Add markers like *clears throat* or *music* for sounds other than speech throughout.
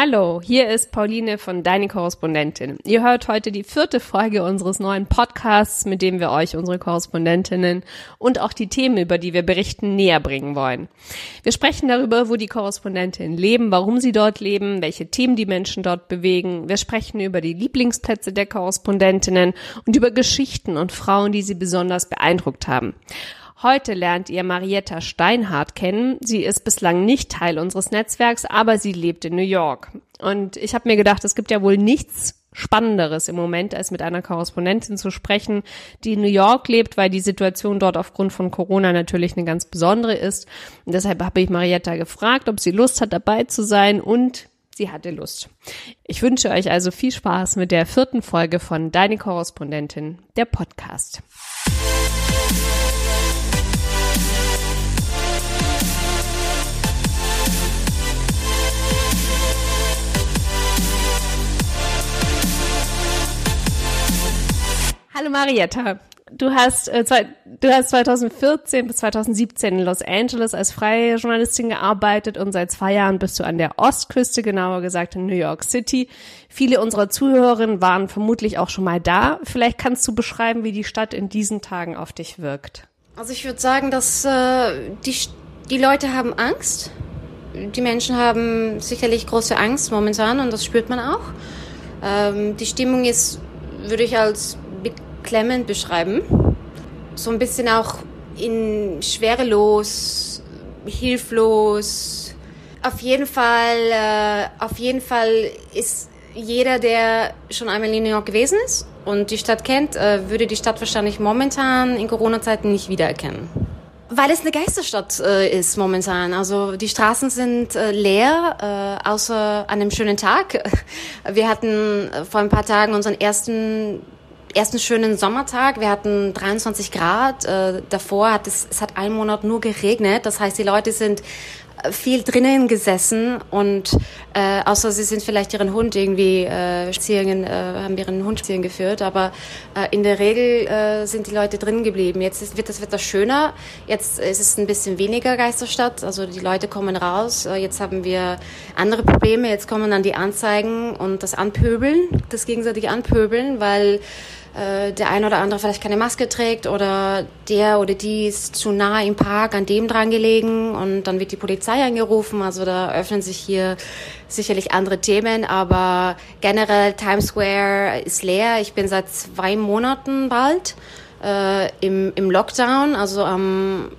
Hallo, hier ist Pauline von Deine Korrespondentin. Ihr hört heute die vierte Folge unseres neuen Podcasts, mit dem wir euch unsere Korrespondentinnen und auch die Themen, über die wir berichten, näher bringen wollen. Wir sprechen darüber, wo die Korrespondentinnen leben, warum sie dort leben, welche Themen die Menschen dort bewegen. Wir sprechen über die Lieblingsplätze der Korrespondentinnen und über Geschichten und Frauen, die sie besonders beeindruckt haben. Heute lernt ihr Marietta Steinhardt kennen. Sie ist bislang nicht Teil unseres Netzwerks, aber sie lebt in New York. Und ich habe mir gedacht, es gibt ja wohl nichts Spannenderes im Moment, als mit einer Korrespondentin zu sprechen, die in New York lebt, weil die Situation dort aufgrund von Corona natürlich eine ganz besondere ist. Und deshalb habe ich Marietta gefragt, ob sie Lust hat, dabei zu sein und sie hatte Lust. Ich wünsche euch also viel Spaß mit der vierten Folge von Deine Korrespondentin, der Podcast. Hallo Marietta. Du hast, äh, du hast 2014 bis 2017 in Los Angeles als freie Journalistin gearbeitet und seit zwei Jahren bist du an der Ostküste, genauer gesagt in New York City. Viele unserer Zuhörerinnen waren vermutlich auch schon mal da. Vielleicht kannst du beschreiben, wie die Stadt in diesen Tagen auf dich wirkt. Also ich würde sagen, dass äh, die, die Leute haben Angst. Die Menschen haben sicherlich große Angst momentan und das spürt man auch. Ähm, die Stimmung ist, würde ich als beklemmend beschreiben. So ein bisschen auch in schwerelos, hilflos. Auf jeden Fall, äh, auf jeden Fall ist jeder, der schon einmal in New York gewesen ist und die Stadt kennt, äh, würde die Stadt wahrscheinlich momentan in Corona-Zeiten nicht wiedererkennen. Weil es eine Geisterstadt äh, ist momentan. Also die Straßen sind äh, leer, äh, außer an einem schönen Tag. *laughs* Wir hatten äh, vor ein paar Tagen unseren ersten ersten schönen Sommertag. Wir hatten 23 Grad. Äh, davor hat es, es hat einen Monat nur geregnet. Das heißt, die Leute sind äh, viel drinnen gesessen und äh, außer sie sind vielleicht ihren Hund irgendwie äh, spazieren, äh, haben ihren Hund spazieren geführt, aber äh, in der Regel äh, sind die Leute drin geblieben. Jetzt ist, wird das Wetter schöner, jetzt ist es ein bisschen weniger Geisterstadt, also die Leute kommen raus. Äh, jetzt haben wir andere Probleme, jetzt kommen dann die Anzeigen und das Anpöbeln, das gegenseitige Anpöbeln, weil äh, der eine oder andere vielleicht keine Maske trägt oder der oder die ist zu nah im Park an dem dran gelegen und dann wird die Polizei angerufen. Also da öffnen sich hier sicherlich andere Themen, aber generell Times Square ist leer. Ich bin seit zwei Monaten bald äh, im, im Lockdown, also am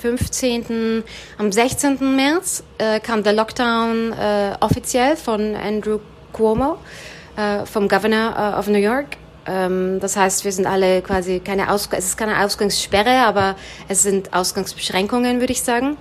15., am 16. März äh, kam der Lockdown äh, offiziell von Andrew Cuomo, äh, vom Governor äh, of New York. Ähm, das heißt, wir sind alle quasi keine Aus es ist keine Ausgangssperre, aber es sind Ausgangsbeschränkungen, würde ich sagen.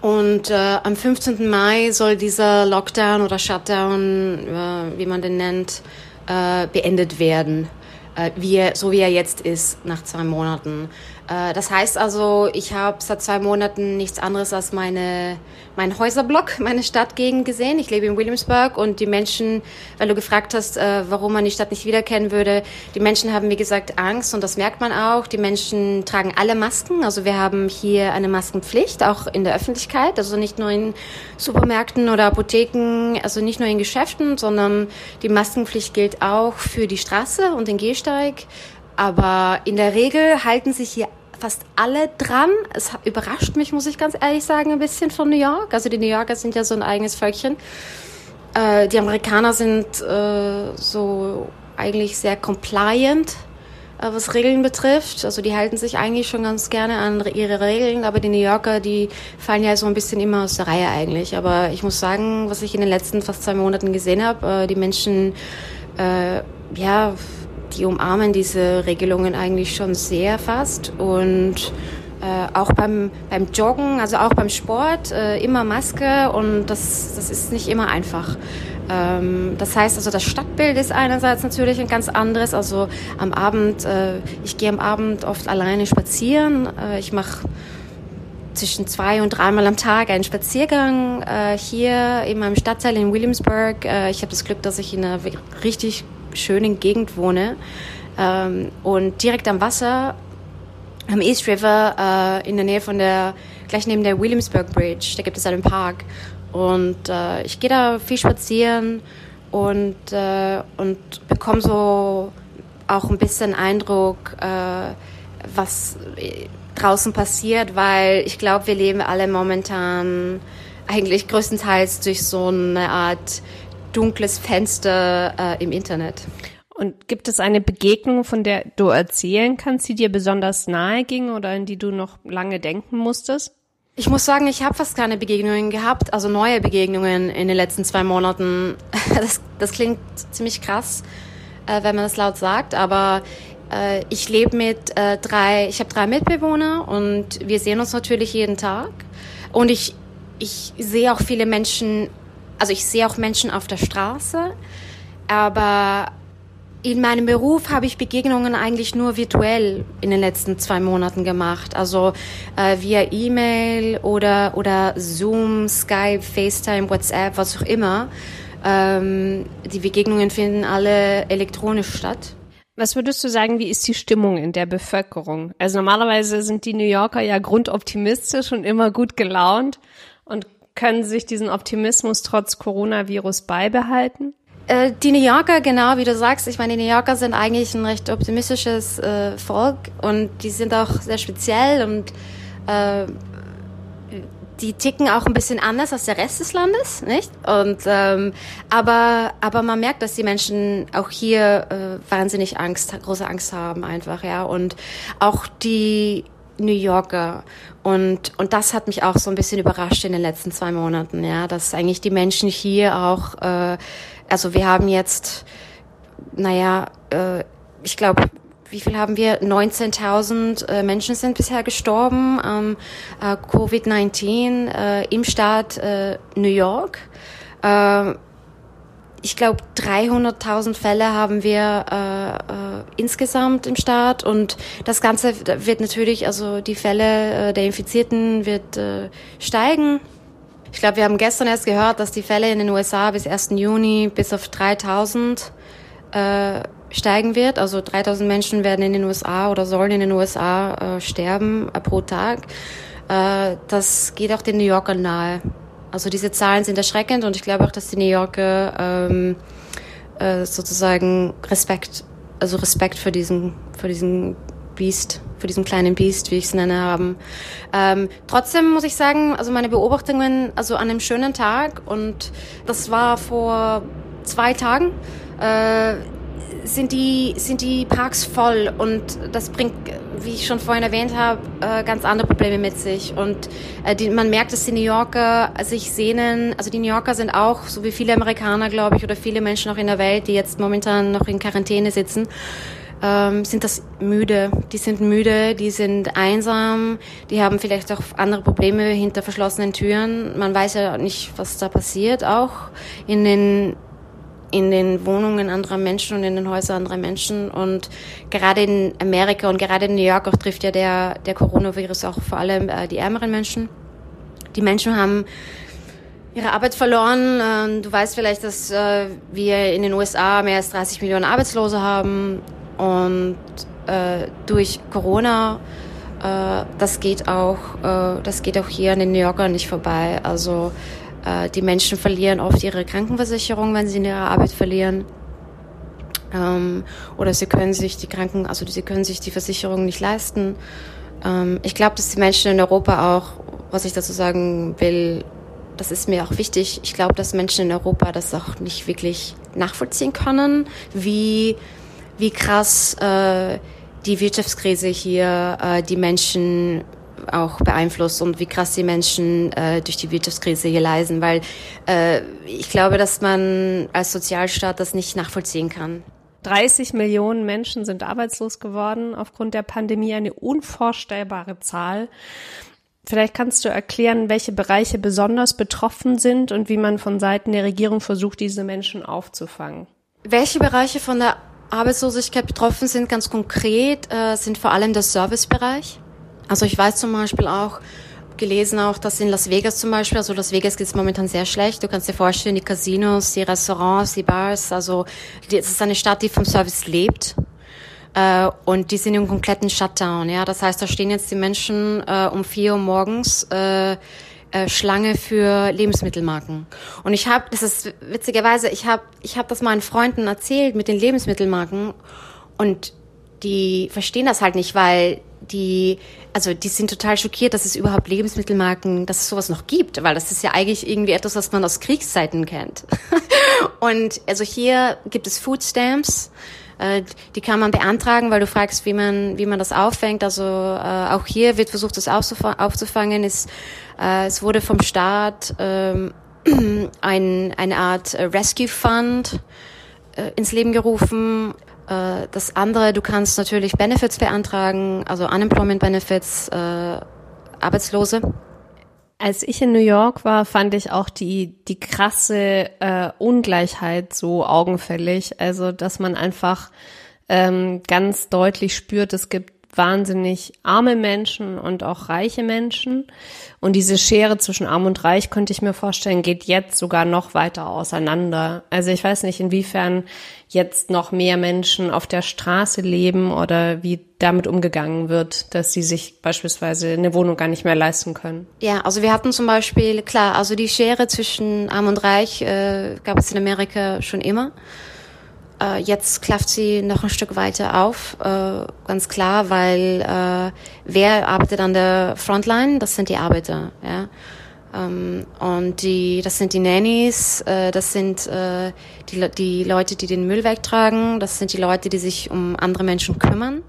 Und äh, am 15. Mai soll dieser Lockdown oder Shutdown, äh, wie man den nennt, äh, beendet werden, äh, wie er, so wie er jetzt ist, nach zwei Monaten. Äh, das heißt also, ich habe seit zwei Monaten nichts anderes als meine, mein Häuserblock, meine Stadtgegend gesehen. Ich lebe in Williamsburg und die Menschen, weil du gefragt hast, äh, warum man die Stadt nicht wiederkennen würde, die Menschen haben, wie gesagt, Angst und das merkt man auch. Die Menschen tragen alle Masken. Also wir haben hier eine Maskenpflicht, auch in der Öffentlichkeit, also nicht nur in Supermärkten oder Apotheken, also nicht nur in Geschäften, sondern die Maskenpflicht gilt auch für die Straße und den Gehsteig. Aber in der Regel halten sich hier fast alle dran. Es überrascht mich, muss ich ganz ehrlich sagen, ein bisschen von New York. Also die New Yorker sind ja so ein eigenes Völkchen. Äh, die Amerikaner sind äh, so eigentlich sehr compliant, äh, was Regeln betrifft. Also die halten sich eigentlich schon ganz gerne an ihre Regeln, aber die New Yorker, die fallen ja so ein bisschen immer aus der Reihe eigentlich. Aber ich muss sagen, was ich in den letzten fast zwei Monaten gesehen habe, äh, die Menschen, äh, ja, die umarmen diese Regelungen eigentlich schon sehr fast und äh, auch beim, beim Joggen, also auch beim Sport, äh, immer Maske und das, das ist nicht immer einfach. Ähm, das heißt also, das Stadtbild ist einerseits natürlich ein ganz anderes. Also am Abend, äh, ich gehe am Abend oft alleine spazieren. Äh, ich mache zwischen zwei und dreimal am Tag einen Spaziergang äh, hier in meinem Stadtteil in Williamsburg. Äh, ich habe das Glück, dass ich in einer richtig schönen Gegend wohne ähm, und direkt am Wasser am East River äh, in der Nähe von der, gleich neben der Williamsburg Bridge, da gibt es einen Park. Und äh, ich gehe da viel spazieren und, äh, und bekomme so auch ein bisschen Eindruck, äh, was draußen passiert, weil ich glaube, wir leben alle momentan eigentlich größtenteils durch so eine Art dunkles Fenster äh, im Internet. Und gibt es eine Begegnung, von der du erzählen kannst, die dir besonders nahe ging oder in die du noch lange denken musstest? Ich muss sagen, ich habe fast keine Begegnungen gehabt, also neue Begegnungen in den letzten zwei Monaten. *laughs* Das, das klingt ziemlich krass, äh, wenn man das laut sagt, aber äh, ich lebe mit äh, drei, ich habe drei Mitbewohner und wir sehen uns natürlich jeden Tag. Und ich, ich sehe auch viele Menschen, also ich sehe auch Menschen auf der Straße, aber in meinem Beruf habe ich Begegnungen eigentlich nur virtuell in den letzten zwei Monaten gemacht. Also äh, via E-Mail oder, oder Zoom, Skype, FaceTime, WhatsApp, was auch immer. Ähm, die Begegnungen finden alle elektronisch statt. Was würdest du sagen, wie ist die Stimmung in der Bevölkerung? Also normalerweise sind die New Yorker ja grundoptimistisch und immer gut gelaunt und können sich diesen Optimismus trotz Coronavirus beibehalten? Äh, die New Yorker, genau wie du sagst, ich meine, die New Yorker sind eigentlich ein recht optimistisches äh, Volk und die sind auch sehr speziell und äh, die ticken auch ein bisschen anders als der Rest des Landes, nicht? Und ähm, aber aber man merkt, dass die Menschen auch hier äh, wahnsinnig Angst, große Angst haben einfach, ja. Und auch die New Yorker und und das hat mich auch so ein bisschen überrascht in den letzten zwei Monaten, ja, dass eigentlich die Menschen hier auch äh, also wir haben jetzt, naja, äh, ich glaube, wie viel haben wir? 19.000 äh, Menschen sind bisher gestorben am äh, Covid-19 äh, im Staat äh, New York. Äh, ich glaube, 300.000 Fälle haben wir äh, äh, insgesamt im Staat und das Ganze wird natürlich, also die Fälle äh, der Infizierten wird äh, steigen. Ich glaube, wir haben gestern erst gehört, dass die Fälle in den USA bis 1. Juni bis auf 3000 äh, steigen wird. Also 3000 Menschen werden in den USA oder sollen in den USA äh, sterben äh, pro Tag. Äh, das geht auch den New Yorker nahe. Also diese Zahlen sind erschreckend und ich glaube auch, dass die New Yorker ähm, äh, sozusagen Respekt, also Respekt für diesen, für diesen Biest, für diesen kleinen Biest, wie ich es nenne, haben. Ähm, trotzdem muss ich sagen, also meine Beobachtungen, also an einem schönen Tag und das war vor zwei Tagen, äh, sind die, sind die Parks voll und das bringt, wie ich schon vorhin erwähnt habe, äh, ganz andere Probleme mit sich. Und äh, man merkt, dass die New Yorker sich sehnen, also die New Yorker sind auch, so wie viele Amerikaner, glaube ich, oder viele Menschen auch in der Welt, die jetzt momentan noch in Quarantäne sitzen, ähm, sind das müde. Die sind müde, die sind einsam, die haben vielleicht auch andere Probleme hinter verschlossenen Türen. Man weiß ja nicht, was da passiert, auch in den in den Wohnungen anderer Menschen und in den Häusern anderer Menschen. Und gerade in Amerika und gerade in New York auch trifft ja der, der Coronavirus auch vor allem äh, die ärmeren Menschen. Die Menschen haben ihre Arbeit verloren. Ähm, du weißt vielleicht, dass äh, wir in den USA mehr als 30 Millionen Arbeitslose haben. Und äh, durch Corona, äh, das geht auch, äh, das geht auch hier an den New Yorkern nicht vorbei. Also äh, die Menschen verlieren oft ihre Krankenversicherung, wenn sie in ihrer Arbeit verlieren. Ähm, oder sie können sich die Kranken, also sie können sich die Versicherung nicht leisten. Ähm, ich glaube, dass die Menschen in Europa auch, was ich dazu sagen will, das ist mir auch wichtig. Ich glaube, dass Menschen in Europa das auch nicht wirklich nachvollziehen können, wie, wie krass äh, die Wirtschaftskrise hier äh, die Menschen auch beeinflusst und wie krass die Menschen äh, durch die Wirtschaftskrise hier leiden, weil äh, ich glaube, dass man als Sozialstaat das nicht nachvollziehen kann. 30 Millionen Menschen sind arbeitslos geworden aufgrund der Pandemie, eine unvorstellbare Zahl. Vielleicht kannst du erklären, welche Bereiche besonders betroffen sind und wie man von Seiten der Regierung versucht, diese Menschen aufzufangen. Welche Bereiche von der Arbeitslosigkeit betroffen sind, ganz konkret, äh, sind vor allem der Servicebereich. Also ich weiß zum Beispiel auch, gelesen auch, dass in Las Vegas zum Beispiel, also Las Vegas geht es momentan sehr schlecht. Du kannst dir vorstellen, die Casinos, die Restaurants, die Bars, also es ist eine Stadt, die vom Service lebt. Äh, und die sind im kompletten Shutdown. Ja, das heißt, da stehen jetzt die Menschen äh, um vier Uhr morgens äh, äh, Schlange für Lebensmittelmarken. Und ich habe, das ist witzigerweise, ich habe ich hab das meinen Freunden erzählt mit den Lebensmittelmarken und die verstehen das halt nicht, weil die, also die sind total schockiert, dass es überhaupt Lebensmittelmarken, dass es sowas noch gibt, weil das ist ja eigentlich irgendwie etwas, was man aus Kriegszeiten kennt. *laughs* und also hier gibt es Food Stamps, äh, die kann man beantragen, weil du fragst, wie man, wie man das auffängt. Also äh, auch hier wird versucht, das aufzufangen. Es, äh, es wurde vom Staat ähm, *clears throat* ein, eine Art Rescue Fund äh, ins Leben gerufen äh, das andere, du kannst natürlich Benefits beantragen, also Unemployment Benefits, äh, Arbeitslose. Als ich in New York war, fand ich auch die, die krasse äh, Ungleichheit so augenfällig. Also, dass man einfach ähm, ganz deutlich spürt, es gibt wahnsinnig arme Menschen und auch reiche Menschen. Und diese Schere zwischen arm und reich, könnte ich mir vorstellen, geht jetzt sogar noch weiter auseinander. Also ich weiß nicht, inwiefern jetzt noch mehr Menschen auf der Straße leben oder wie damit umgegangen wird, dass sie sich beispielsweise eine Wohnung gar nicht mehr leisten können. Ja, also wir hatten zum Beispiel, klar, also die Schere zwischen arm und reich äh, gab es in Amerika schon immer. Äh, jetzt klafft sie noch ein Stück weiter auf, äh, ganz klar, weil äh, wer arbeitet an der Frontline? Das sind die Arbeiter. Ja? Ähm, und die, das sind die Nannies, äh, das sind äh, die, die Leute, die den Müll wegtragen, das sind die Leute, die sich um andere Menschen kümmern.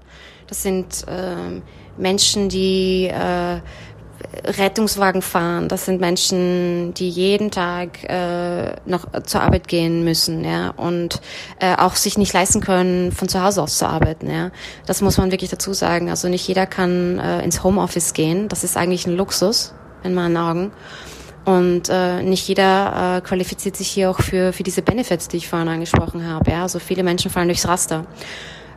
Das sind äh, Menschen, die äh, Rettungswagen fahren. Das sind Menschen, die jeden Tag äh, noch zur Arbeit gehen müssen, ja, und äh, auch sich nicht leisten können, von zu Hause aus zu arbeiten, ja. Das muss man wirklich dazu sagen. Also nicht jeder kann äh, ins Homeoffice gehen. Das ist eigentlich ein Luxus in meinen Augen. Und äh, nicht jeder äh, qualifiziert sich hier auch für, für diese Benefits, die ich vorhin angesprochen habe. Ja? Also viele Menschen fallen durchs Raster.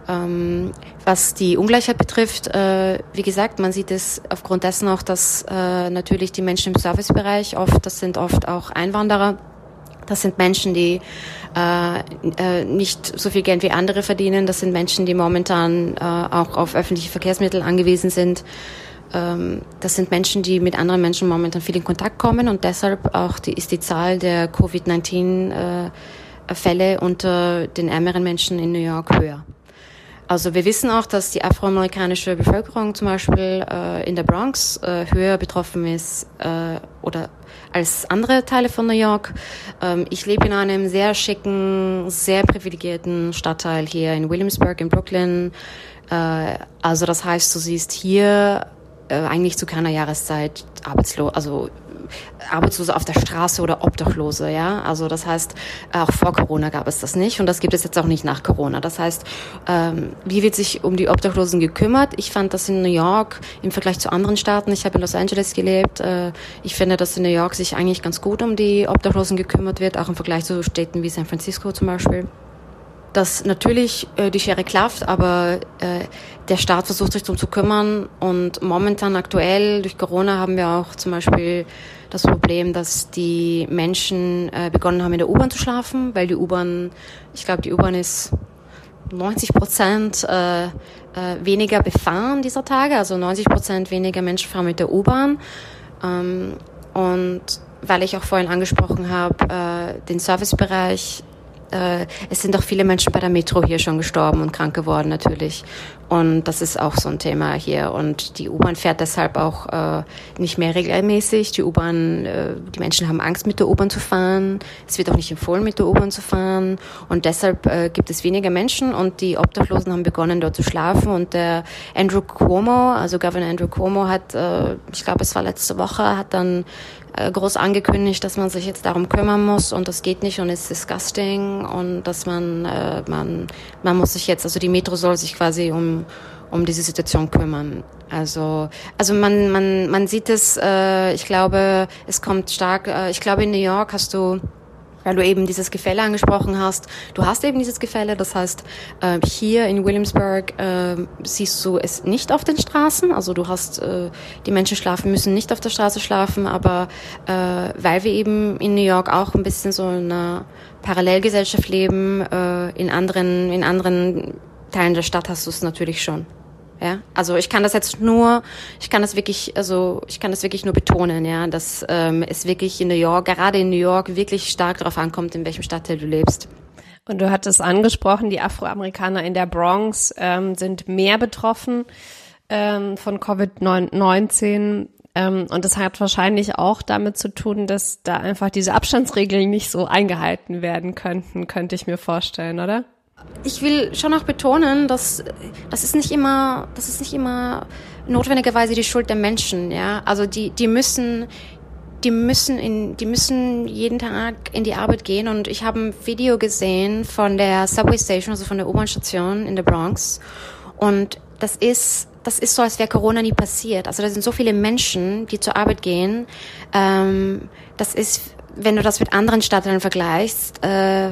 Ähm, was die Ungleichheit betrifft, äh, wie gesagt, man sieht es aufgrund dessen auch, dass äh, natürlich die Menschen im Servicebereich oft, das sind oft auch Einwanderer, das sind Menschen, die äh, äh, nicht so viel Geld wie andere verdienen. Das sind Menschen, die momentan äh, auch auf öffentliche Verkehrsmittel angewiesen sind. Ähm, das sind Menschen, die mit anderen Menschen momentan viel in Kontakt kommen und deshalb auch die, ist die Zahl der Covid-19-Fälle äh, unter den ärmeren Menschen in New York höher. Also wir wissen auch, dass die afroamerikanische Bevölkerung zum Beispiel äh, in der Bronx äh, höher betroffen ist äh, oder als andere Teile von New York. Ähm, ich lebe in einem sehr schicken, sehr privilegierten Stadtteil hier in Williamsburg in Brooklyn. Äh, also das heißt, du siehst hier äh, eigentlich zu keiner Jahreszeit arbeitslos, also Arbeitslose auf der Straße oder Obdachlose, ja. Also das heißt, auch vor Corona gab es das nicht und das gibt es jetzt auch nicht nach Corona. Das heißt, ähm, wie wird sich um die Obdachlosen gekümmert? Ich fand das in New York im Vergleich zu anderen Staaten. Ich habe in Los Angeles gelebt. Äh, ich finde, dass in New York sich eigentlich ganz gut um die Obdachlosen gekümmert wird, auch im Vergleich zu Städten wie San Francisco zum Beispiel dass natürlich äh, die Schere klafft, aber äh, der Staat versucht sich darum zu kümmern. Und momentan aktuell durch Corona haben wir auch zum Beispiel das Problem, dass die Menschen äh, begonnen haben, in der U-Bahn zu schlafen, weil die U-Bahn, ich glaube, die U-Bahn ist 90 Prozent äh, äh, weniger befahren dieser Tage, also 90 Prozent weniger Menschen fahren mit der U-Bahn. Ähm, und weil ich auch vorhin angesprochen habe, äh, den Servicebereich äh, es sind auch viele Menschen bei der Metro hier schon gestorben und krank geworden natürlich. Und das ist auch so ein Thema hier. Und die U-Bahn fährt deshalb auch äh, nicht mehr regelmäßig. Die U-Bahn, äh, die Menschen haben Angst, mit der U-Bahn zu fahren. Es wird auch nicht empfohlen, mit der U-Bahn zu fahren. Und deshalb äh, gibt es weniger Menschen und die Obdachlosen haben begonnen, dort zu schlafen. Und der Andrew Cuomo, also Governor Andrew Cuomo, hat, äh, ich glaube, es war letzte Woche, hat dann äh, groß angekündigt, dass man sich jetzt darum kümmern muss und das geht nicht und ist disgusting und dass man äh, man man muss sich jetzt also die Metro soll sich quasi um um diese Situation kümmern. Also also man man man sieht es. Äh, ich glaube, es kommt stark. Äh, ich glaube in New York hast du weil du eben dieses Gefälle angesprochen hast. Du hast eben dieses Gefälle, das heißt, äh, hier in Williamsburg äh, siehst du es nicht auf den Straßen. Also du hast, äh, die Menschen schlafen, müssen nicht auf der Straße schlafen, aber weil wir eben in New York auch ein bisschen so in einer Parallelgesellschaft leben, in anderen, in anderen Teilen der Stadt hast du es natürlich schon. Ja, also ich kann das jetzt nur, ich kann das wirklich, also ich kann das wirklich nur betonen, ja, dass ähm, es wirklich in New York, gerade in New York, wirklich stark darauf ankommt, in welchem Stadtteil du lebst. Und du hattest angesprochen, die Afroamerikaner in der Bronx ähm, sind mehr betroffen ähm, von Covid-19. Ähm, und das hat wahrscheinlich auch damit zu tun, dass da einfach diese Abstandsregeln nicht so eingehalten werden könnten, könnte ich mir vorstellen, oder? Ich will schon auch betonen, dass das ist nicht immer, das ist nicht immer notwendigerweise die Schuld der Menschen, ja. Also die, die müssen, die müssen in, die müssen jeden Tag in die Arbeit gehen und ich habe ein Video gesehen von der Subway Station, also von der U-Bahn-Station in der Bronx und das ist, das ist so, als wäre Corona nie passiert. Also da sind so viele Menschen, die zur Arbeit gehen. Ähm, das ist, wenn du das mit anderen Stadtteilen vergleichst, äh,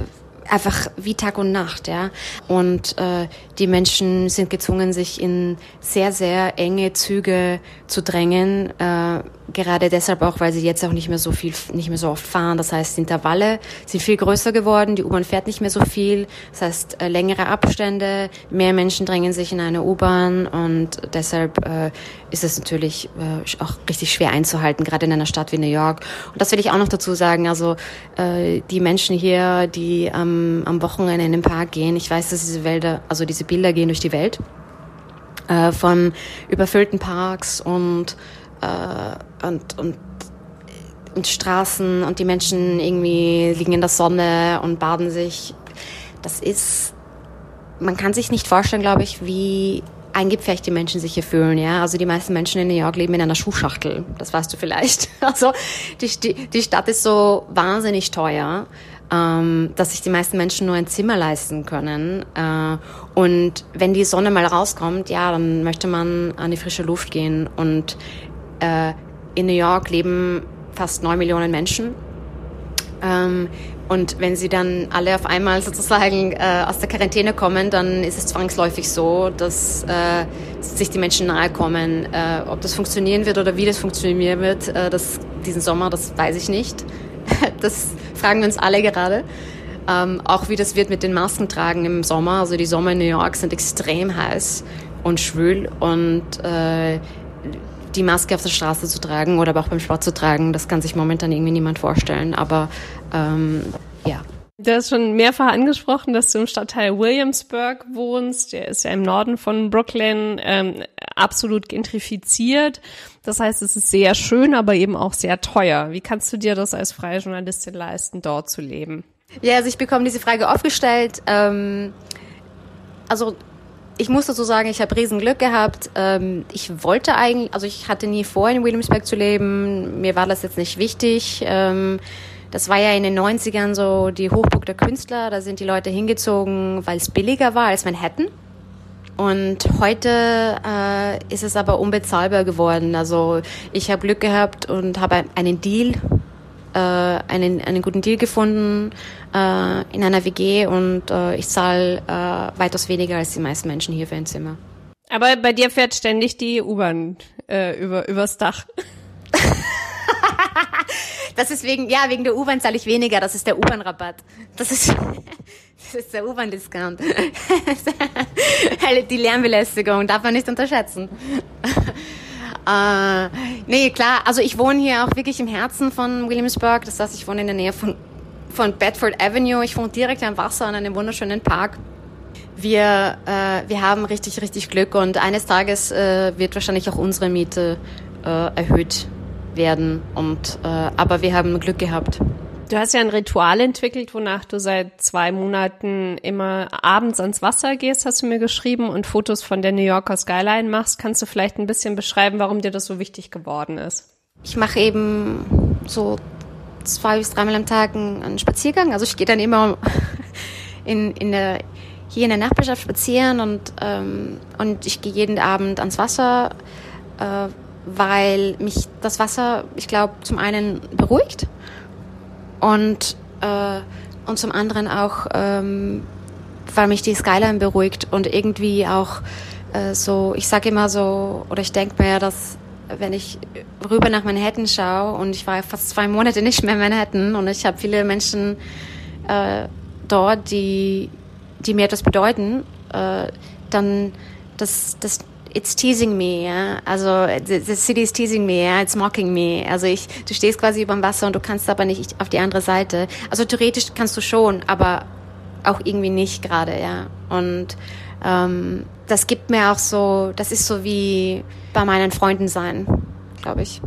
einfach wie Tag und Nacht, ja. Und äh, die Menschen sind gezwungen, sich in sehr, sehr enge Züge zu drängen. Äh, gerade deshalb auch, weil sie jetzt auch nicht mehr so viel, nicht mehr so oft fahren. Das heißt, Intervalle sind viel größer geworden. Die U-Bahn fährt nicht mehr so viel. Das heißt, äh, längere Abstände, mehr Menschen drängen sich in eine U-Bahn und deshalb äh, ist es natürlich äh, auch richtig schwer einzuhalten, gerade in einer Stadt wie New York. Und das will ich auch noch dazu sagen. Also äh, die Menschen hier, die ähm, am Wochenende in den Park gehen, ich weiß, dass diese Wälder, also diese Bilder gehen durch die Welt äh, von überfüllten Parks und äh, und, und und Straßen und die Menschen irgendwie liegen in der Sonne und baden sich. Das ist, man kann sich nicht vorstellen, glaube ich, wie eingepfercht die Menschen sich hier fühlen, ja. Also die meisten Menschen in New York leben in einer Schuhschachtel. Das weißt du vielleicht. *laughs* Also die, die, die Stadt ist so wahnsinnig teuer ähm, dass sich die meisten Menschen nur ein Zimmer leisten können. Äh, und wenn die Sonne mal rauskommt, ja, dann möchte man an die frische Luft gehen. Und äh, in New York leben fast neun Millionen Menschen. Ähm, und wenn sie dann alle auf einmal sozusagen äh, aus der Quarantäne kommen, dann ist es zwangsläufig so, dass äh, sich die Menschen nahe kommen. Äh, ob das funktionieren wird oder wie das funktionieren wird, äh, das, diesen Sommer, das weiß ich nicht. *laughs* Das fragen wir uns alle gerade. Ähm, auch wie das wird mit den Masken tragen im Sommer. Also die Sommer in New York sind extrem heiß und schwül und äh, die Maske auf der Straße zu tragen oder aber auch beim Sport zu tragen, das kann sich momentan irgendwie niemand vorstellen. Aber ähm, ja. Du hast schon mehrfach angesprochen, dass du im Stadtteil Williamsburg wohnst. Der ist ja im Norden von Brooklyn ähm, absolut gentrifiziert. Das heißt, es ist sehr schön, aber eben auch sehr teuer. Wie kannst du dir das als freie Journalistin leisten, dort zu leben? Ja, also ich bekomme diese Frage aufgestellt. Ähm, also ich muss dazu sagen, ich habe riesen Glück gehabt. Ähm, ich wollte eigentlich, also ich hatte nie vor, in Williamsburg zu leben. Mir war das jetzt nicht wichtig. Ähm, das war ja in den 90ern so die Hochburg der Künstler. Da sind die Leute hingezogen, weil es billiger war als Manhattan. Und heute äh, ist es aber unbezahlbar geworden. Also ich habe Glück gehabt und habe einen Deal, äh, einen, einen guten Deal gefunden äh, in einer WG und äh, ich zahle äh, weitaus weniger als die meisten Menschen hier für ein Zimmer. Aber bei dir fährt ständig die U-Bahn äh, über, übers Dach. *laughs* *laughs* Das ist wegen, ja, wegen der U-Bahn zahle ich weniger. Das ist der U-Bahn-Rabatt. Das ist, *laughs* das ist der U-Bahn-Discount. *laughs* Die Lärmbelästigung darf man nicht unterschätzen. Äh, nee, klar. Also ich wohne hier auch wirklich im Herzen von Williamsburg. Das heißt, ich wohne in der Nähe von, von Bedford Avenue. Ich wohne direkt am Wasser in einem wunderschönen Park. Wir, äh, wir haben richtig, richtig Glück und eines Tages äh, wird wahrscheinlich auch unsere Miete äh, erhöht werden. Und, äh, aber wir haben Glück gehabt. Du hast ja ein Ritual entwickelt, wonach du seit zwei Monaten immer abends ans Wasser gehst, hast du mir geschrieben, und Fotos von der New Yorker Skyline machst. Kannst du vielleicht ein bisschen beschreiben, warum dir das so wichtig geworden ist? Ich mache eben so zwei bis dreimal am Tag einen Spaziergang. Also ich gehe dann immer *laughs* in, in der, hier in der Nachbarschaft spazieren und, ähm, und ich gehe jeden Abend ans Wasser. Äh, weil mich das Wasser, ich glaube, zum einen beruhigt und, äh, und zum anderen auch, ähm, weil mich die Skyline beruhigt und irgendwie auch äh, so, ich sage immer so, oder ich denke mir, dass wenn ich rüber nach Manhattan schaue und ich war fast zwei Monate nicht mehr in Manhattan und ich habe viele Menschen äh, dort, die, die mir etwas bedeuten, äh, dann das, das it's teasing me, ja. Also the, the city is teasing me, ja. It's mocking me. Also ich, du stehst quasi über dem Wasser und du kannst aber nicht auf die andere Seite. Also theoretisch kannst du schon, aber auch irgendwie nicht gerade, ja. Und ähm, das gibt mir auch so, das ist so wie bei meinen Freunden sein, glaube ich.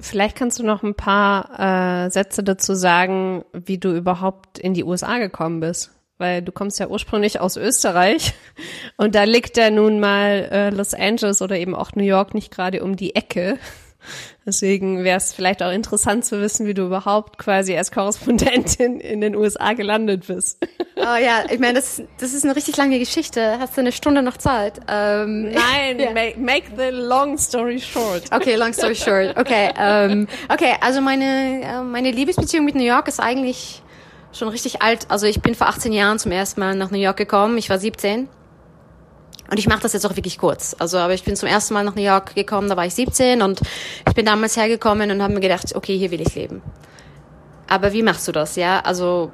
Vielleicht kannst du noch ein paar äh, Sätze dazu sagen, wie du überhaupt in die USA gekommen bist. Weil du kommst ja ursprünglich aus Österreich *laughs* und da liegt ja nun mal äh, Los Angeles oder eben auch New York nicht gerade um die Ecke. *laughs* Deswegen wäre es vielleicht auch interessant zu wissen, wie du überhaupt quasi als Korrespondentin *laughs* in den USA gelandet bist. Oh ja, ich meine, das, das ist eine richtig lange Geschichte. Hast du eine Stunde noch Zeit? Ähm, Nein, ja. make, make, the long story short. Okay, long story short. Okay, ähm, okay, also meine, äh, meine Liebesbeziehung mit New York ist eigentlich schon richtig alt. Also ich bin vor 18 Jahren zum ersten Mal nach New York gekommen. Ich war 17. Und ich mache das jetzt auch wirklich kurz. Also, aber ich bin zum ersten Mal nach New York gekommen, da war ich 17 und ich bin damals hergekommen und habe mir gedacht, okay, hier will ich leben. Aber wie machst du das, ja? Also,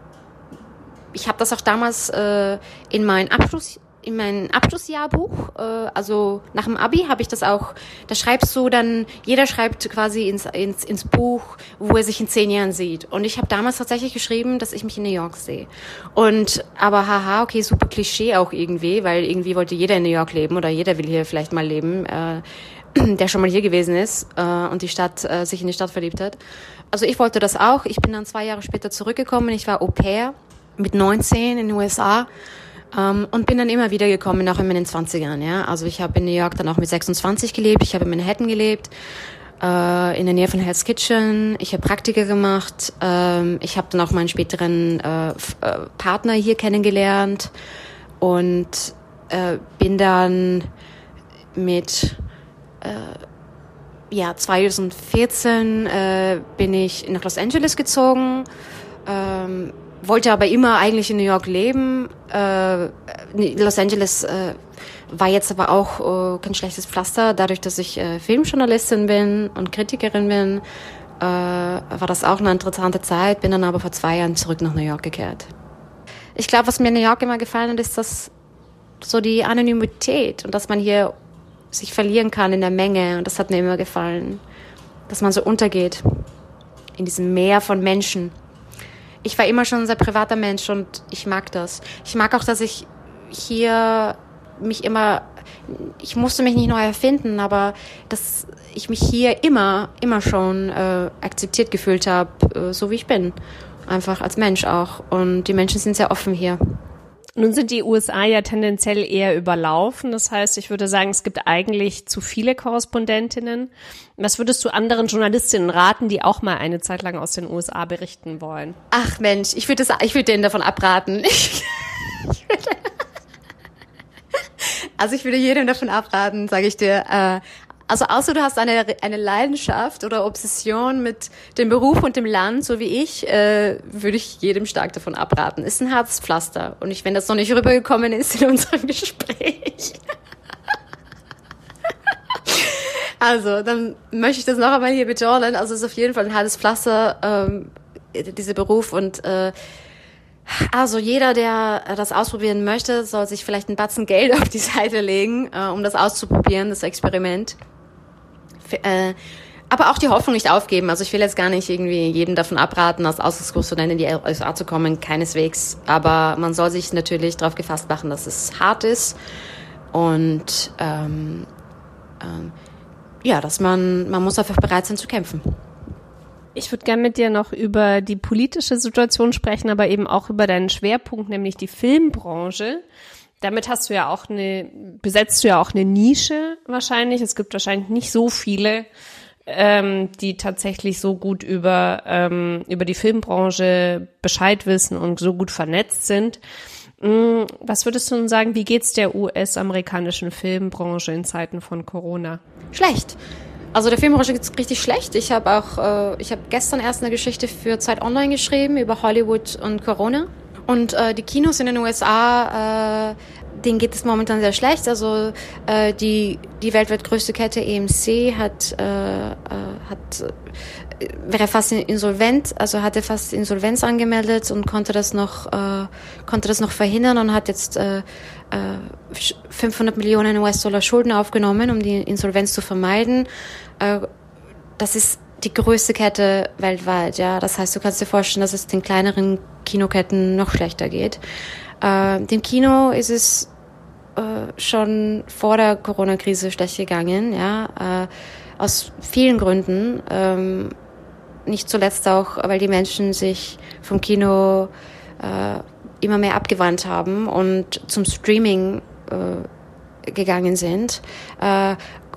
ich habe das auch damals äh, in meinen Abschluss in mein Abschlussjahrbuch, äh, also nach dem Abi habe ich das auch, da schreibst du dann, jeder schreibt quasi ins, ins, ins Buch, wo er sich in zehn Jahren sieht. Und ich habe damals tatsächlich geschrieben, dass ich mich in New York sehe. Und aber haha, okay, super Klischee auch irgendwie, weil irgendwie wollte jeder in New York leben oder jeder will hier vielleicht mal leben, äh, *clears throat* der schon mal hier gewesen ist äh, und die Stadt, äh, sich in die Stadt verliebt hat. Also ich wollte das auch. Ich bin dann zwei Jahre später zurückgekommen. Ich war Au pair mit 19 in den USA um, ähm, und bin dann immer wieder gekommen, auch in meinen 20ern. Ja? Also ich habe in New York dann auch mit 26 gelebt, ich habe in Manhattan gelebt, äh, in der Nähe von Hell's Kitchen. Ich habe Praktika gemacht, ähm, ich habe dann auch meinen späteren äh, äh, Partner hier kennengelernt und äh, bin dann mit äh, ja 2014 äh, bin ich nach Los Angeles gezogen. Ähm, wollte aber immer eigentlich in New York leben. Äh, Los Angeles äh, war jetzt aber auch äh, kein schlechtes Pflaster. Dadurch, dass ich äh, Filmjournalistin bin und Kritikerin bin, äh, war das auch eine interessante Zeit. Bin dann aber vor zwei Jahren zurück nach New York gekehrt. Ich glaube, was mir in New York immer gefallen hat, ist das so die Anonymität und dass man hier sich verlieren kann in der Menge. Und das hat mir immer gefallen, dass man so untergeht in diesem Meer von Menschen ich war immer schon ein sehr privater Mensch und ich mag das. Ich mag auch, dass ich hier mich immer, ich musste mich nicht neu erfinden, aber dass ich mich hier immer, immer schon äh, akzeptiert gefühlt habe, äh, so wie ich bin. Einfach als Mensch auch. Und die Menschen sind sehr offen hier. Nun sind die USA ja tendenziell eher überlaufen. Das heißt, ich würde sagen, es gibt eigentlich zu viele Korrespondentinnen. Was würdest du anderen Journalistinnen raten, die auch mal eine Zeit lang aus den USA berichten wollen? Ach Mensch, ich würde ich würde denen davon abraten. *laughs* also ich würde jedem davon abraten, sage ich dir, äh, also außer du hast eine, eine Leidenschaft oder Obsession mit dem Beruf und dem Land, so wie ich, äh, würde ich jedem stark davon abraten. Ist ein Herzpflaster. Und ich, wenn das noch nicht rübergekommen ist in *laughs* unserem Gespräch. *laughs* also, dann möchte ich das noch einmal hier betonen. Also es ist auf jeden Fall ein hartes Pflaster, ähm, dieser Beruf und äh, also jeder, der das ausprobieren möchte, soll sich vielleicht einen Batzen Geld *laughs* auf die Seite legen, äh, um das auszuprobieren, das Experiment äh, aber auch die Hoffnung nicht aufgeben. Also ich will jetzt gar nicht irgendwie jeden davon abraten, als Auslandskorrespondent in die USA zu kommen, keineswegs. Aber man soll sich natürlich darauf gefasst machen, dass es hart ist und ähm, ähm, ja, dass man man muss einfach bereit sein zu kämpfen. Ich würde gerne mit dir noch über die politische Situation sprechen, aber eben auch über deinen Schwerpunkt, nämlich die Filmbranche damit hast du ja auch eine, besetzt du ja auch eine Nische wahrscheinlich. Es gibt wahrscheinlich nicht so viele, ähm, die tatsächlich so gut über, ähm, über die Filmbranche Bescheid wissen und so gut vernetzt sind. Mm, was würdest du nun sagen, wie geht's der US-amerikanischen Filmbranche in Zeiten von Corona? Schlecht. Also der Filmbranche geht's richtig schlecht. Ich habe auch, äh, ich habe gestern erst eine Geschichte für Zeit Online geschrieben über Hollywood und Corona. Und äh, die Kinos in den USA, äh, denen geht es momentan sehr schlecht. Also äh, die, die weltweit größte Kette EMC hat, äh, äh, hat äh, wäre fast insolvent, also hatte fast Insolvenz angemeldet und konnte das noch äh, konnte das noch verhindern und hat jetzt äh, äh, 500 Millionen US-Dollar Schulden aufgenommen, um die Insolvenz zu vermeiden. Äh, das ist die größte Kette weltweit, ja. Das heißt, du kannst dir vorstellen, dass es den kleineren Kinoketten noch schlechter geht. Äh, dem Kino ist es äh, schon vor der Corona-Krise schlecht gegangen, ja, äh, aus vielen Gründen. Ähm, nicht zuletzt auch, weil die Menschen sich vom Kino äh, immer mehr abgewandt haben und zum Streaming äh, gegangen sind.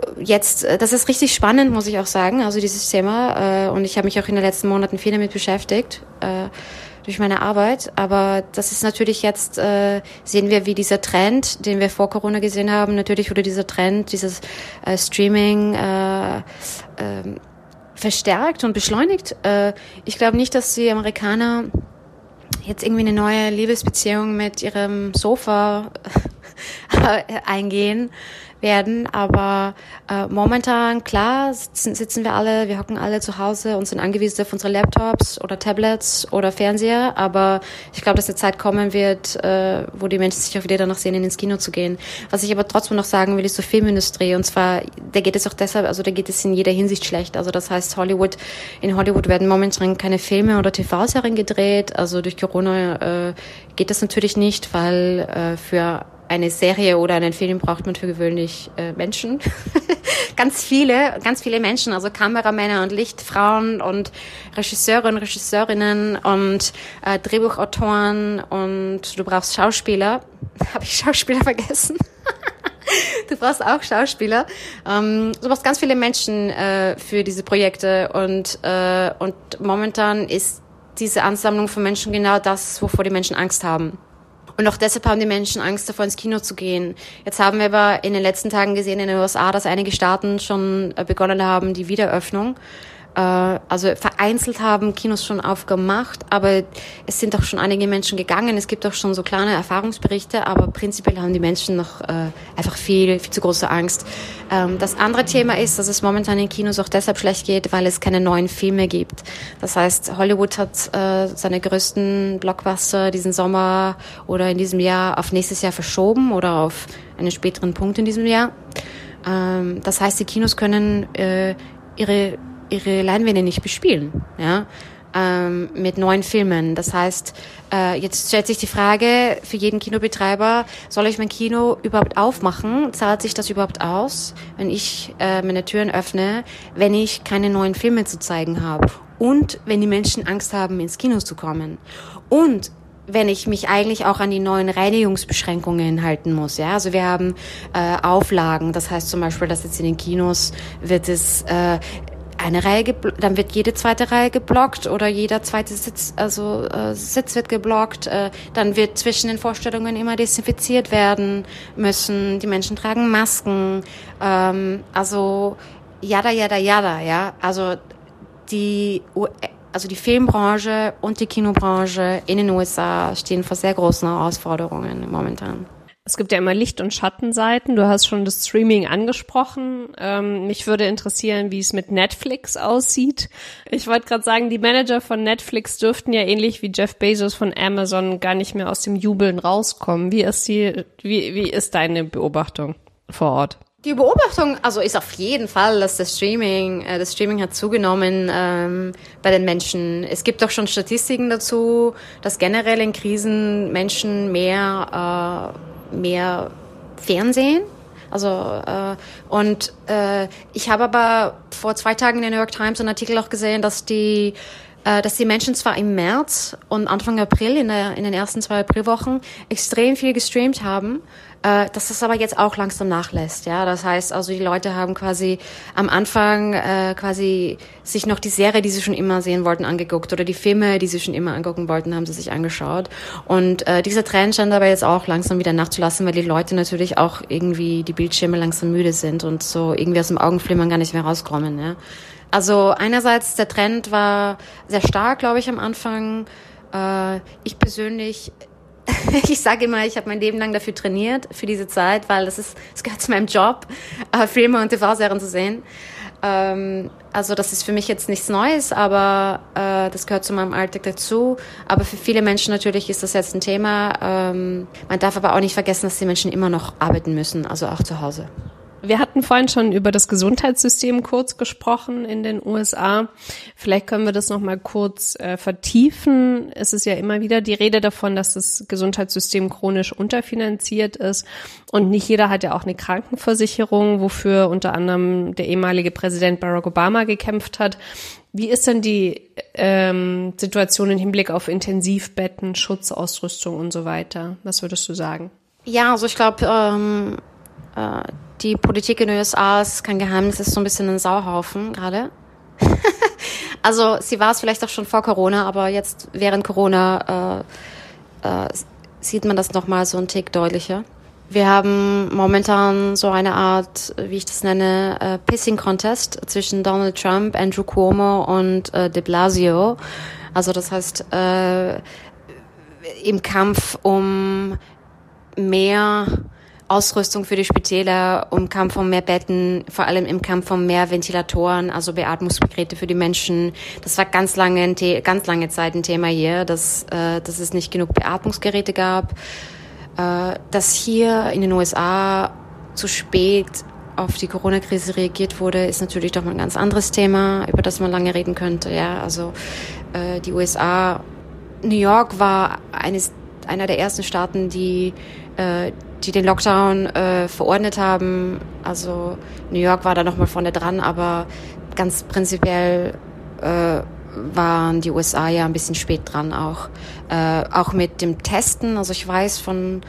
Äh, jetzt, das ist richtig spannend, muss ich auch sagen, also dieses Thema. Äh, und ich habe mich auch in den letzten Monaten viel damit beschäftigt. Äh, durch meine Arbeit. Aber das ist natürlich jetzt, äh, sehen wir, wie dieser Trend, den wir vor Corona gesehen haben, natürlich wurde dieser Trend, dieses äh, Streaming äh, äh, verstärkt und beschleunigt. Äh, ich glaube nicht, dass die Amerikaner jetzt irgendwie eine neue Liebesbeziehung mit ihrem Sofa *laughs* eingehen werden. Aber äh, momentan, klar, sitzen, sitzen wir alle, wir hocken alle zu Hause und sind angewiesen auf unsere Laptops oder Tablets oder Fernseher. Aber ich glaube, dass die Zeit kommen wird, äh, wo die Menschen sich auch wieder danach sehnen, ins Kino zu gehen. Was ich aber trotzdem noch sagen will, ist zur Filmindustrie. Und zwar, da geht es auch deshalb, also da geht es in jeder Hinsicht schlecht. Also das heißt, Hollywood, in Hollywood werden momentan keine Filme oder TV-Serien gedreht. Also durch Corona äh, geht das natürlich nicht, weil äh, für eine Serie oder einen Film braucht man für gewöhnlich äh, Menschen. *laughs* ganz viele, ganz viele Menschen, also Kameramänner und Lichtfrauen und Regisseure und Regisseurinnen und äh, Drehbuchautoren und du brauchst Schauspieler. *laughs* Habe ich Schauspieler vergessen? *laughs* du brauchst auch Schauspieler. Ähm, du brauchst ganz viele Menschen äh, für diese Projekte und, äh, und momentan ist diese Ansammlung von Menschen genau das, wovor die Menschen Angst haben. Und auch deshalb haben die Menschen Angst davor, ins Kino zu gehen. Jetzt haben wir aber in den letzten Tagen gesehen in den USA, dass einige Staaten schon äh, begonnen haben, die Wiederöffnung also vereinzelt haben Kinos schon aufgemacht, aber es sind auch schon einige Menschen gegangen. Es gibt auch schon so kleine Erfahrungsberichte, aber prinzipiell haben die Menschen noch äh, einfach viel, viel zu große Angst. Ähm, das andere Thema ist, dass es momentan in Kinos auch deshalb schlecht geht, weil es keine neuen Filme gibt. Das heißt, Hollywood hat äh, seine größten Blockbuster diesen Sommer oder in diesem Jahr auf nächstes Jahr verschoben oder auf einen späteren Punkt in diesem Jahr. Ähm, das heißt, die Kinos können äh, ihre ihre Leinwände nicht bespielen, ja, ähm, mit neuen Filmen. Das heißt, äh, jetzt stellt sich die Frage für jeden Kinobetreiber, soll ich mein Kino überhaupt aufmachen? Zahlt sich das überhaupt aus, wenn ich äh, meine Türen öffne, wenn ich keine neuen Filme zu zeigen habe? Und wenn die Menschen Angst haben, ins Kino zu kommen? Und wenn ich mich eigentlich auch an die neuen Reinigungsbeschränkungen halten muss. Ja, also wir haben äh, Auflagen. Das heißt zum Beispiel, dass jetzt in den Kinos wird es äh, eine Reihe, dann wird jede zweite Reihe geblockt oder jeder zweite Sitz, also äh, Sitz wird geblockt. Äh, dann wird zwischen den Vorstellungen immer desinfiziert werden müssen. Die Menschen tragen Masken. Ähm, also jada, jada, jada, ja. Also die, also die Filmbranche und die Kinobranche in den USA stehen vor sehr großen Herausforderungen momentan. Es gibt ja immer Licht- und Schattenseiten. Du hast schon das Streaming angesprochen. Ähm, mich würde interessieren, wie es mit Netflix aussieht. Ich wollte gerade sagen, die Manager von Netflix dürften ja ähnlich wie Jeff Bezos von Amazon gar nicht mehr aus dem Jubeln rauskommen. Wie ist die, wie, wie ist deine Beobachtung vor Ort? Die Beobachtung, also ist auf jeden Fall, dass das Streaming, äh, das Streaming hat zugenommen ähm, bei den Menschen. Es gibt auch schon Statistiken dazu, dass generell in Krisen Menschen mehr äh, mehr Fernsehen. Also äh, und äh, ich habe aber vor zwei Tagen in der New York Times einen Artikel auch gesehen, dass die äh, dass die Menschen zwar im März und Anfang April in, der, in den ersten zwei Aprilwochen extrem viel gestreamt haben, äh, dass das aber jetzt auch langsam nachlässt. Ja, das heißt also, die Leute haben quasi am Anfang äh, quasi sich noch die Serie, die sie schon immer sehen wollten, angeguckt oder die Filme, die sie schon immer angucken wollten, haben sie sich angeschaut. Und äh, dieser Trend scheint aber jetzt auch langsam wieder nachzulassen, weil die Leute natürlich auch irgendwie die Bildschirme langsam müde sind und so irgendwie aus dem Augenflimmern gar nicht mehr rauskommen. Ja. Also einerseits der Trend war sehr stark, glaube ich, am Anfang. Äh, ich persönlich *laughs* ich sage immer, ich habe mein Leben lang dafür trainiert, für diese Zeit, weil das ist, es gehört zu meinem Job, äh, Filme und TV-Serien zu sehen. Ähm, also das ist für mich jetzt nichts Neues, aber äh, das gehört zu meinem Alltag dazu. Aber für viele Menschen natürlich ist das jetzt ein Thema. Ähm, man darf aber auch nicht vergessen, dass die Menschen immer noch arbeiten müssen, also auch zu Hause. Wir hatten vorhin schon über das Gesundheitssystem kurz gesprochen in den USA. Vielleicht können wir das noch mal kurz äh, vertiefen. Es ist ja immer wieder die Rede davon, dass das Gesundheitssystem chronisch unterfinanziert ist und nicht jeder hat ja auch eine Krankenversicherung, wofür unter anderem der ehemalige Präsident Barack Obama gekämpft hat. Wie ist denn die ähm, Situation im Hinblick auf Intensivbetten, Schutzausrüstung und so weiter? Was würdest du sagen? Ja, also ich glaube, ähm, äh, die Politik in den USA ist kein Geheimnis, ist so ein bisschen ein Sauhaufen gerade. *laughs* also sie war es vielleicht auch schon vor Corona, aber jetzt während Corona äh, äh, sieht man das nochmal so ein Tick deutlicher. Wir haben momentan so eine Art, wie ich das nenne, äh, Pissing Contest zwischen Donald Trump, Andrew Cuomo und äh, de Blasio. Also das heißt, äh, im Kampf um mehr Ausrüstung für die Spitäler, um Kampf um mehr Betten, vor allem im Kampf um mehr Ventilatoren, also Beatmungsgeräte für die Menschen. Das war ganz lange, ganz lange Zeit ein Thema hier, dass, äh, dass es nicht genug Beatmungsgeräte gab. Äh, dass hier in den USA zu spät auf die Corona-Krise reagiert wurde, ist natürlich doch mal ein ganz anderes Thema, über das man lange reden könnte. Ja, also äh, die USA, New York war eines einer der ersten Staaten, die äh, die den Lockdown äh, verordnet haben. Also New York war da nochmal vorne dran, aber ganz prinzipiell äh, waren die USA ja ein bisschen spät dran auch. Äh, auch mit dem Testen. Also ich weiß von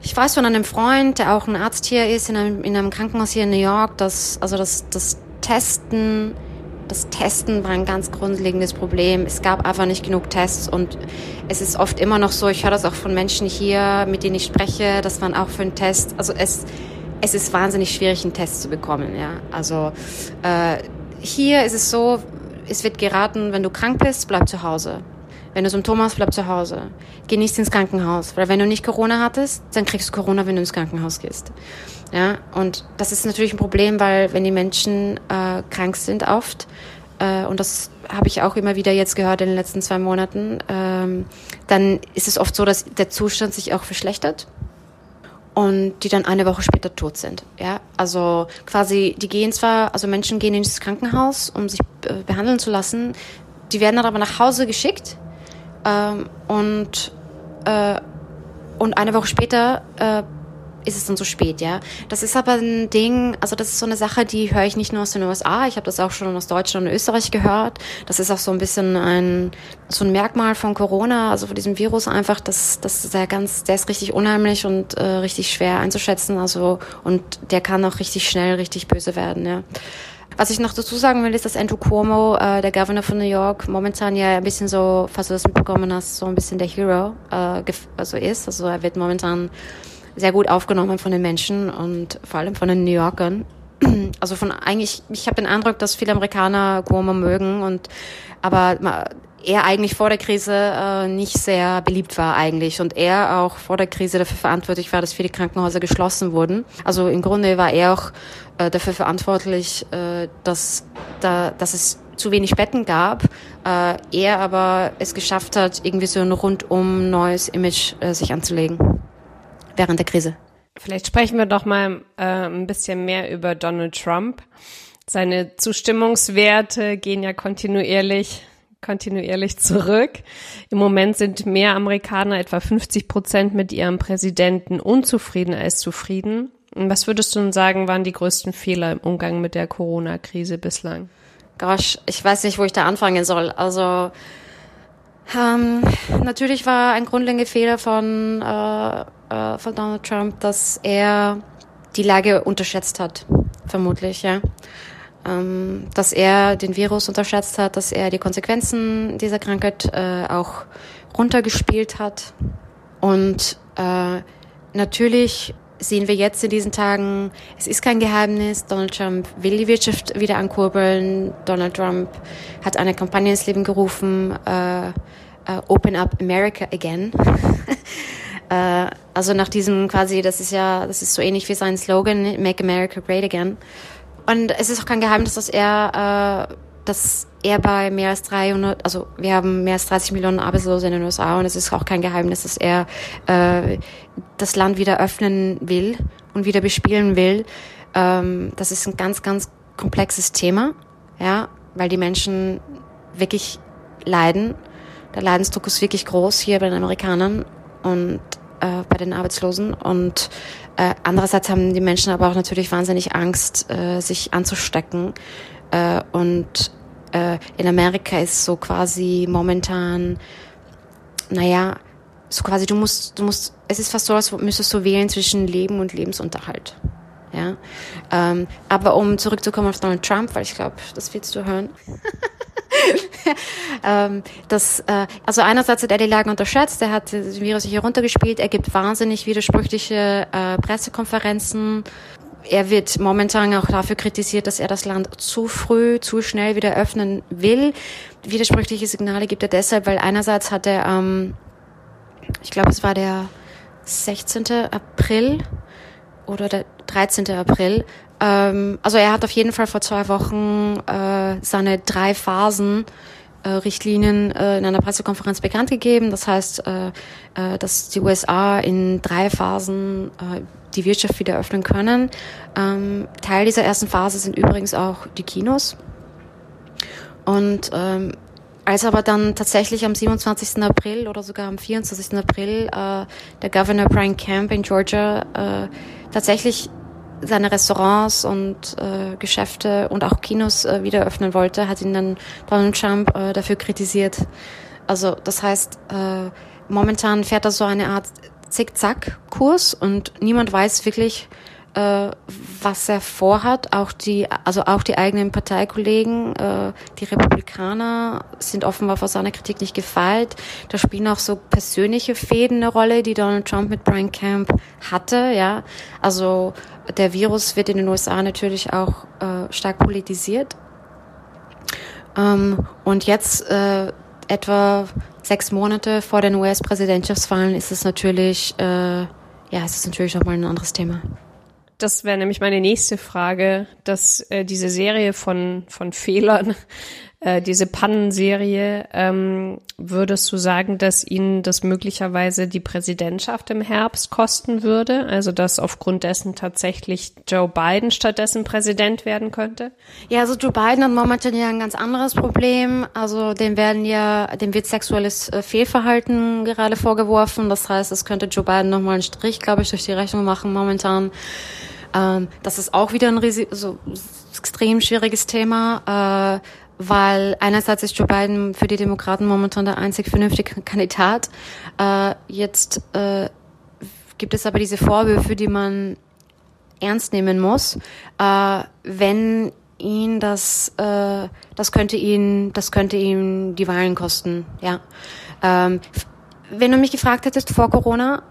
ich weiß von einem Freund, der auch ein Arzt hier ist, in einem, in einem Krankenhaus hier in New York, dass also das, das Testen das Testen war ein ganz grundlegendes Problem. Es gab einfach nicht genug Tests und es ist oft immer noch so, ich höre das auch von Menschen hier, mit denen ich spreche, dass man auch für einen Test, also es, es ist wahnsinnig schwierig, einen Test zu bekommen. Ja? Also äh, hier ist es so, es wird geraten, wenn du krank bist, bleib zu Hause. Wenn du Symptome hast, bleib zu Hause. Geh nicht ins Krankenhaus. Weil wenn du nicht Corona hattest, dann kriegst du Corona, wenn du ins Krankenhaus gehst. Ja, und das ist natürlich ein Problem, weil wenn die Menschen äh, krank sind oft, äh, und das habe ich auch immer wieder jetzt gehört in den letzten zwei Monaten, ähm, dann ist es oft so, dass der Zustand sich auch verschlechtert und die dann eine Woche später tot sind. Ja, also quasi, die gehen zwar, also Menschen gehen ins Krankenhaus, um sich äh, behandeln zu lassen, die werden dann aber nach Hause geschickt ähm, und äh, und eine Woche später äh, ist es dann so spät, ja. Das ist aber ein Ding, also das ist so eine Sache, die höre ich nicht nur aus den USA, ich habe das auch schon aus Deutschland und Österreich gehört. Das ist auch so ein bisschen ein so ein Merkmal von Corona, also von diesem Virus einfach, dass das ist der ganz, der ist richtig unheimlich und äh, richtig schwer einzuschätzen, also und der kann auch richtig schnell richtig böse werden, ja. Was ich noch dazu sagen will, ist, dass Andrew Cuomo, äh, der Governor von New York, momentan ja ein bisschen so, falls du das mitbekommen hast, so ein bisschen der Hero äh, also ist. Also er wird momentan sehr gut aufgenommen von den Menschen und vor allem von den New Yorkern. Also von eigentlich, ich habe den Eindruck, dass viele Amerikaner Cuomo mögen und aber er eigentlich vor der Krise äh, nicht sehr beliebt war eigentlich und er auch vor der Krise dafür verantwortlich war, dass viele Krankenhäuser geschlossen wurden. Also im Grunde war er auch äh, dafür verantwortlich, äh, dass da, dass es zu wenig Betten gab, äh, er aber es geschafft hat, irgendwie so ein rundum neues Image äh, sich anzulegen während der Krise. Vielleicht sprechen wir doch mal äh, ein bisschen mehr über Donald Trump. Seine Zustimmungswerte gehen ja kontinuierlich kontinuierlich zurück. Im Moment sind mehr Amerikaner, etwa 50 Prozent, mit ihrem Präsidenten unzufrieden als zufrieden. Was würdest du denn sagen, waren die größten Fehler im Umgang mit der Corona-Krise bislang? Gosh, ich weiß nicht, wo ich da anfangen soll. Also ähm, natürlich war ein grundlegender Fehler von äh, äh, von Donald Trump, dass er die Lage unterschätzt hat, vermutlich, ja. Ähm, dass er den Virus unterschätzt hat, dass er die Konsequenzen dieser Krankheit äh, auch runtergespielt hat. Und äh, natürlich sehen wir jetzt in diesen Tagen, es ist kein Geheimnis, Donald Trump will die Wirtschaft wieder ankurbeln. Donald Trump hat eine Kampagne ins Leben gerufen, äh, uh, Open Up America Again. *laughs* Äh, also nach diesem quasi, das ist ja, das ist so ähnlich wie sein Slogan, Make America Great Again. Und es ist auch kein Geheimnis, dass er, äh, dass er bei mehr als 300, also wir haben mehr als 30 Millionen Arbeitslose in den USA und es ist auch kein Geheimnis, dass er äh, das Land wieder öffnen will und wieder bespielen will. Ähm, das ist ein ganz, ganz komplexes Thema, ja, weil die Menschen wirklich leiden. Der Leidensdruck ist wirklich groß hier bei den Amerikanern und äh, bei den Arbeitslosen. Und äh, andererseits haben die Menschen aber auch natürlich wahnsinnig Angst, äh, sich anzustecken. Äh, und äh, in Amerika ist so quasi momentan, naja, so quasi du musst, du musst, es ist fast so, als müsstest du wählen zwischen Leben und Lebensunterhalt. Ja, ähm, aber um zurückzukommen auf Donald Trump, weil ich glaube, das willst du hören. *laughs* *laughs* ähm, das, äh, also einerseits hat er die Lage unterschätzt, er hat das Virus sich heruntergespielt, er gibt wahnsinnig widersprüchliche äh, Pressekonferenzen. Er wird momentan auch dafür kritisiert, dass er das Land zu früh, zu schnell wieder öffnen will. Widersprüchliche Signale gibt er deshalb, weil einerseits hat er, ähm, ich glaube, es war der 16. April oder der 13. April, ähm, also er hat auf jeden Fall vor zwei Wochen äh, seine drei Phasen äh, Richtlinien äh, in einer Pressekonferenz bekannt gegeben. Das heißt, äh, äh, dass die USA in drei Phasen äh, die Wirtschaft wieder öffnen können. Ähm, Teil dieser ersten Phase sind übrigens auch die Kinos. Und ähm, als aber dann tatsächlich am 27. April oder sogar am 24. April äh, der Governor Brian Camp in Georgia äh, tatsächlich seine Restaurants und äh, Geschäfte und auch Kinos äh, wieder öffnen wollte, hat ihn dann Donald Trump äh, dafür kritisiert. Also das heißt, äh, momentan fährt er so eine Art Zickzack-Kurs und niemand weiß wirklich, äh, was er vorhat. Auch die, also auch die eigenen Parteikollegen, äh, die Republikaner sind offenbar vor seiner Kritik nicht gefeilt. Da spielen auch so persönliche Fäden eine Rolle, die Donald Trump mit Brian Camp hatte. Ja, also der Virus wird in den USA natürlich auch äh, stark politisiert. Ähm, und jetzt äh, etwa sechs Monate vor den US-Präsidentschaftswahlen ist es natürlich, äh, ja, ist es natürlich nochmal ein anderes Thema. Das wäre nämlich meine nächste Frage, dass äh, diese Serie von, von Fehlern, *laughs* äh, diese Pannenserie, ähm, würdest du sagen, dass Ihnen das möglicherweise die Präsidentschaft im Herbst kosten würde? Also dass aufgrund dessen tatsächlich Joe Biden stattdessen Präsident werden könnte? Ja, also Joe Biden hat momentan ja ein ganz anderes Problem. Also dem werden ja, dem wird sexuelles äh, Fehlverhalten gerade vorgeworfen. Das heißt, es könnte Joe Biden nochmal einen Strich, glaube ich, durch die Rechnung machen momentan. Ähm, das ist auch wieder ein so extrem schwieriges Thema, äh, weil einerseits ist Joe Biden für die Demokraten momentan der einzig vernünftige Kandidat. Äh, jetzt äh, gibt es aber diese Vorwürfe, die man ernst nehmen muss, äh, wenn ihn das, äh, das könnte ihn, das könnte ihm die Wahlen kosten, ja. Ähm, wenn du mich gefragt hättest vor Corona,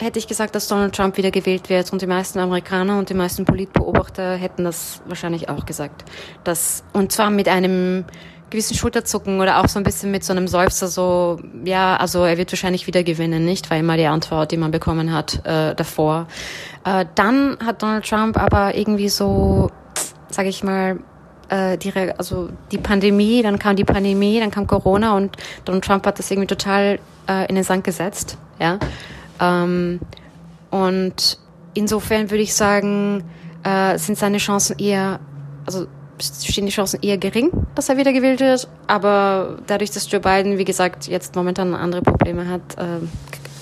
hätte ich gesagt, dass Donald Trump wieder gewählt wird und die meisten Amerikaner und die meisten Politbeobachter hätten das wahrscheinlich auch gesagt. Das, und zwar mit einem gewissen Schulterzucken oder auch so ein bisschen mit so einem Seufzer so, ja, also er wird wahrscheinlich wieder gewinnen, nicht? Weil immer die Antwort, die man bekommen hat äh, davor. Äh, dann hat Donald Trump aber irgendwie so, sage ich mal, äh, die, also die Pandemie, dann kam die Pandemie, dann kam Corona und Donald Trump hat das irgendwie total äh, in den Sand gesetzt, ja. Ähm, und insofern würde ich sagen, äh, sind seine Chancen eher, also stehen die Chancen eher gering, dass er wieder gewählt wird. Aber dadurch, dass Joe Biden, wie gesagt, jetzt momentan andere Probleme hat, äh,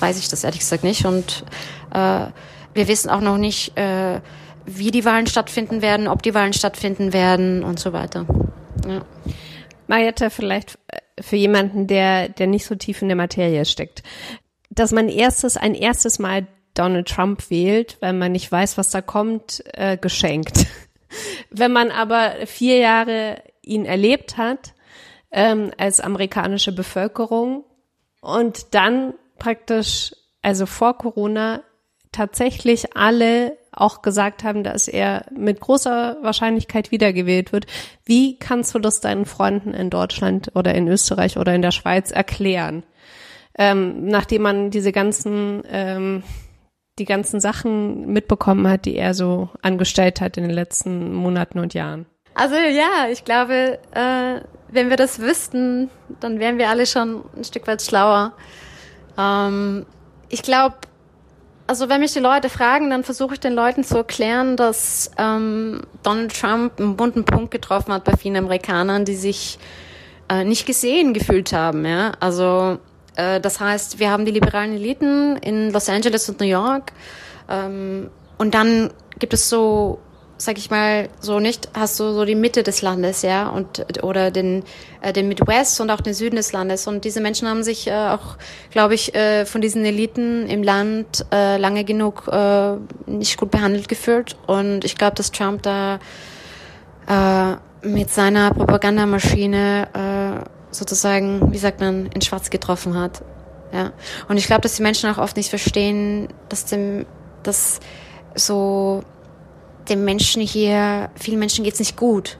weiß ich das ehrlich gesagt nicht. Und äh, wir wissen auch noch nicht, äh, wie die Wahlen stattfinden werden, ob die Wahlen stattfinden werden und so weiter. Ja. Mariette, vielleicht äh, für jemanden, der, der nicht so tief in der Materie steckt dass man erstes, ein erstes Mal Donald Trump wählt, wenn man nicht weiß, was da kommt, äh, geschenkt. *laughs* wenn man aber vier Jahre ihn erlebt hat ähm, als amerikanische Bevölkerung und dann praktisch, also vor Corona, tatsächlich alle auch gesagt haben, dass er mit großer Wahrscheinlichkeit wiedergewählt wird. Wie kannst du das deinen Freunden in Deutschland oder in Österreich oder in der Schweiz erklären? Ähm, nachdem man diese ganzen ähm, die ganzen Sachen mitbekommen hat, die er so angestellt hat in den letzten Monaten und Jahren? Also ja, ich glaube, äh, wenn wir das wüssten, dann wären wir alle schon ein Stück weit schlauer. Ähm, ich glaube, also wenn mich die Leute fragen, dann versuche ich den Leuten zu erklären, dass ähm, Donald Trump einen bunten Punkt getroffen hat bei vielen Amerikanern, die sich äh, nicht gesehen gefühlt haben. Ja? Also das heißt, wir haben die liberalen Eliten in Los Angeles und New York ähm, und dann gibt es so sag ich mal, so nicht, hast du so die Mitte des Landes, ja, und oder den äh, den Midwest und auch den Süden des Landes. Und diese Menschen haben sich äh, auch, glaube ich, äh, von diesen Eliten im Land äh, lange genug äh, nicht gut behandelt gefühlt. Und ich glaube, dass Trump da äh, mit seiner Propagandamaschine äh, sozusagen, wie sagt man, in Schwarz getroffen hat. Ja. Und ich glaube, dass die Menschen auch oft nicht verstehen, dass dem, dass so den Menschen hier, vielen Menschen geht's nicht gut.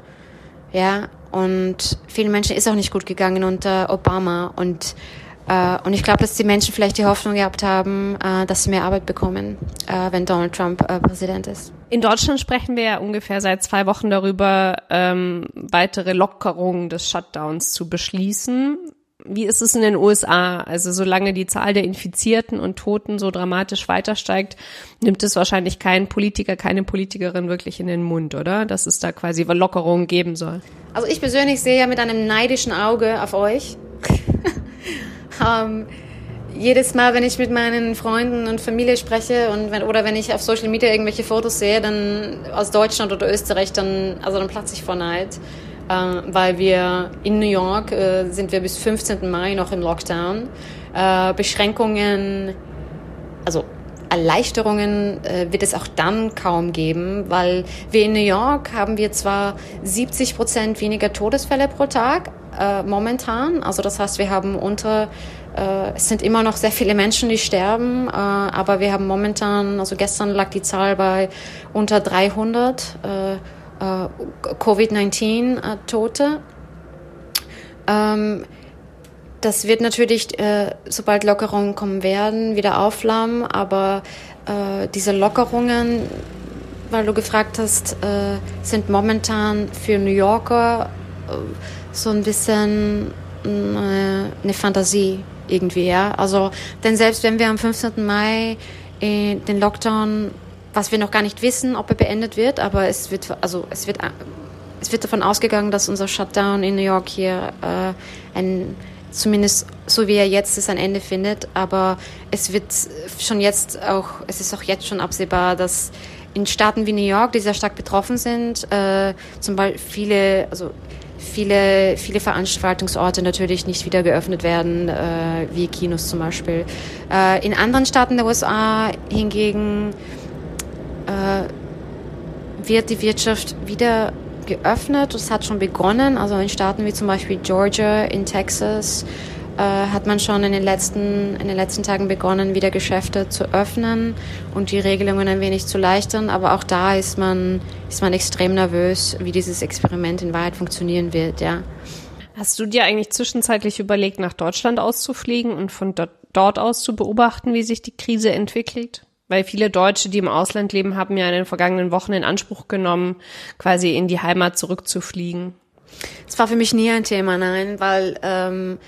Ja, und vielen Menschen ist auch nicht gut gegangen unter Obama. Und, äh, und ich glaube, dass die Menschen vielleicht die Hoffnung gehabt haben, äh, dass sie mehr Arbeit bekommen, äh, wenn Donald Trump äh, Präsident ist. In Deutschland sprechen wir ja ungefähr seit zwei Wochen darüber, ähm, weitere Lockerungen des Shutdowns zu beschließen. Wie ist es in den USA? Also solange die Zahl der Infizierten und Toten so dramatisch weiter steigt, nimmt es wahrscheinlich kein Politiker, keine Politikerin wirklich in den Mund, oder? Dass es da quasi Lockerungen geben soll. Also ich persönlich sehe ja mit einem neidischen Auge auf euch. um, *laughs* ähm, jedes Mal, wenn ich mit meinen Freunden und Familie spreche und wenn, oder wenn ich auf Social Media irgendwelche Fotos sehe, dann aus Deutschland oder Österreich, dann, also dann platze ich vor Neid. Äh, weil wir in New York äh, sind wir bis 15. Mai noch im Lockdown. Äh, Beschränkungen, also Erleichterungen äh, wird es auch dann kaum geben, weil wir in New York haben wir zwar 70 Prozent weniger Todesfälle pro Tag äh, momentan, also das heißt, wir haben unter es sind immer noch sehr viele Menschen, die sterben, äh, aber wir haben momentan, also gestern lag die Zahl bei unter 300. Äh, äh, Covid-19-Tote. Ähm, das wird natürlich, äh, sobald Lockerungen kommen werden, wieder aufflammen, aber äh, diese Lockerungen, weil du gefragt hast, äh, sind momentan für New Yorker äh, so ein bisschen eine Fantasie irgendwie, ja. Also, denn selbst wenn wir am 15. Mai den Lockdown was wir noch gar nicht wissen, ob er beendet wird, aber es wird, also es wird, es wird davon ausgegangen, dass unser Shutdown in New York hier äh, ein, zumindest so wie er jetzt ist, ein Ende findet. Aber es wird schon jetzt auch, es ist auch jetzt schon absehbar, dass in Staaten wie New York, die sehr stark betroffen sind, äh, zum Beispiel viele, also viele, viele Veranstaltungsorte natürlich nicht wieder geöffnet werden, äh, wie Kinos zum Beispiel. Äh, in anderen Staaten der USA hingegen äh, wird die Wirtschaft wieder geöffnet. Es hat schon begonnen. Also in Staaten wie zum Beispiel Georgia, in Texas hat man schon in den letzten in den letzten Tagen begonnen, wieder Geschäfte zu öffnen und die Regelungen ein wenig zu leichtern. Aber auch da ist man ist man extrem nervös, wie dieses Experiment in Wahrheit funktionieren wird. Ja. Hast du dir eigentlich zwischenzeitlich überlegt, nach Deutschland auszufliegen und von dort, dort aus zu beobachten, wie sich die Krise entwickelt? Weil viele Deutsche, die im Ausland leben, haben ja in den vergangenen Wochen in Anspruch genommen, quasi in die Heimat zurückzufliegen. Das war für mich nie ein Thema, nein, weil ähm,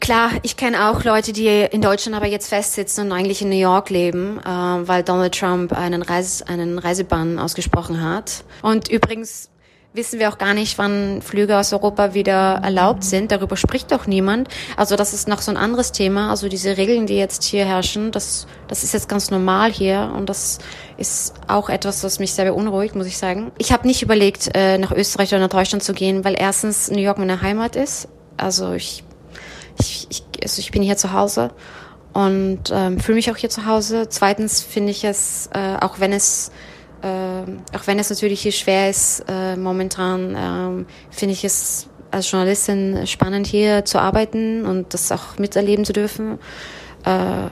Klar, ich kenne auch Leute, die in Deutschland aber jetzt festsitzen und eigentlich in New York leben, äh, weil Donald Trump einen, Reis, einen Reisebann ausgesprochen hat. Und übrigens wissen wir auch gar nicht, wann Flüge aus Europa wieder erlaubt sind. Darüber spricht doch niemand. Also das ist noch so ein anderes Thema. Also diese Regeln, die jetzt hier herrschen, das, das ist jetzt ganz normal hier und das ist auch etwas, was mich sehr beunruhigt, muss ich sagen. Ich habe nicht überlegt, äh, nach Österreich oder nach Deutschland zu gehen, weil erstens New York meine Heimat ist. Also ich, ich, ich, also ich bin hier zu Hause und ähm, fühle mich auch hier zu Hause. Zweitens finde ich es, äh, auch wenn es äh, auch wenn es natürlich hier schwer ist, äh, momentan äh, finde ich es als Journalistin spannend hier zu arbeiten und das auch miterleben zu dürfen. Äh,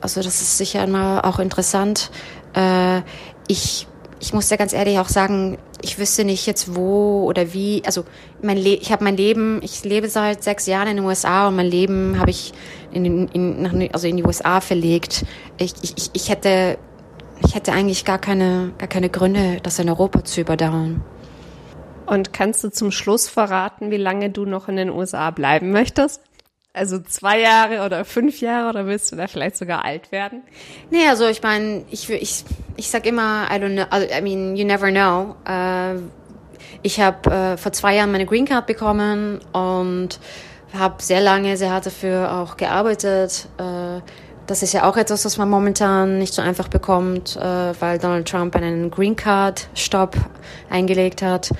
also das ist sicher mal auch interessant. Äh, ich ich muss ja ganz ehrlich auch sagen, ich wüsste nicht jetzt wo oder wie. Also mein Le ich habe mein Leben, ich lebe seit sechs Jahren in den USA und mein Leben habe ich in, in, nach, also in die USA verlegt. Ich, ich, ich hätte ich hätte eigentlich gar keine gar keine Gründe, das in Europa zu überdauern. Und kannst du zum Schluss verraten, wie lange du noch in den USA bleiben möchtest? Also zwei Jahre oder fünf Jahre oder willst du da vielleicht sogar alt werden? Nee, also ich meine, ich, ich, ich sag immer, I don't know, also, I mean, you never know. Uh, ich habe uh, vor zwei Jahren meine Green Card bekommen und habe sehr lange, sehr hart dafür auch gearbeitet. Uh, das ist ja auch etwas, was man momentan nicht so einfach bekommt, weil Donald Trump einen Green Card Stopp eingelegt hat.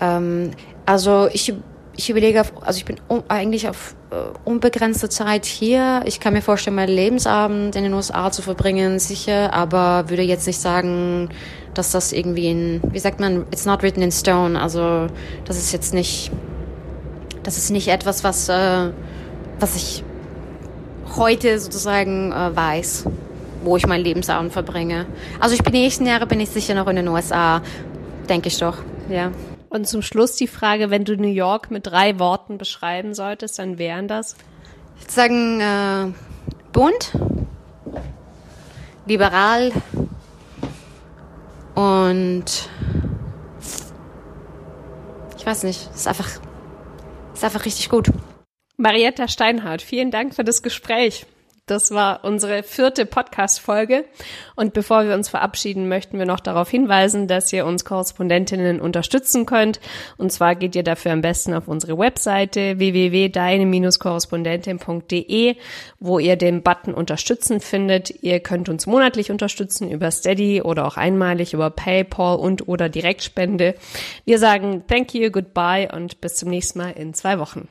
Ähm, also ich ich überlege, auf, also ich bin eigentlich auf äh, unbegrenzte Zeit hier. Ich kann mir vorstellen, meinen Lebensabend in den USA zu verbringen, sicher, aber würde jetzt nicht sagen, dass das irgendwie in, wie sagt man, it's not written in stone. Also das ist jetzt nicht, das ist nicht etwas, was, äh, was ich heute sozusagen äh, weiß, wo ich meinen Lebensabend verbringe. Also ich bin die nächsten Jahre bin ich sicher noch in den USA, denke ich doch, ja. Und zum Schluss die Frage, wenn du New York mit drei Worten beschreiben solltest, dann wären das? Ich würde sagen, äh, bunt, liberal und ich weiß nicht, ist einfach, ist einfach richtig gut. Marietta Steinhardt, vielen Dank für das Gespräch. Das war unsere vierte Podcast-Folge. Und bevor wir uns verabschieden, möchten wir noch darauf hinweisen, dass ihr uns Korrespondentinnen unterstützen könnt. Und zwar geht ihr dafür am besten auf unsere Webseite www.deine-korrespondentin.de, wo ihr den Button Unterstützen findet. Ihr könnt uns monatlich unterstützen über Steady oder auch einmalig über PayPal und oder Direktspende. Wir sagen Thank you, goodbye und bis zum nächsten Mal in zwei Wochen.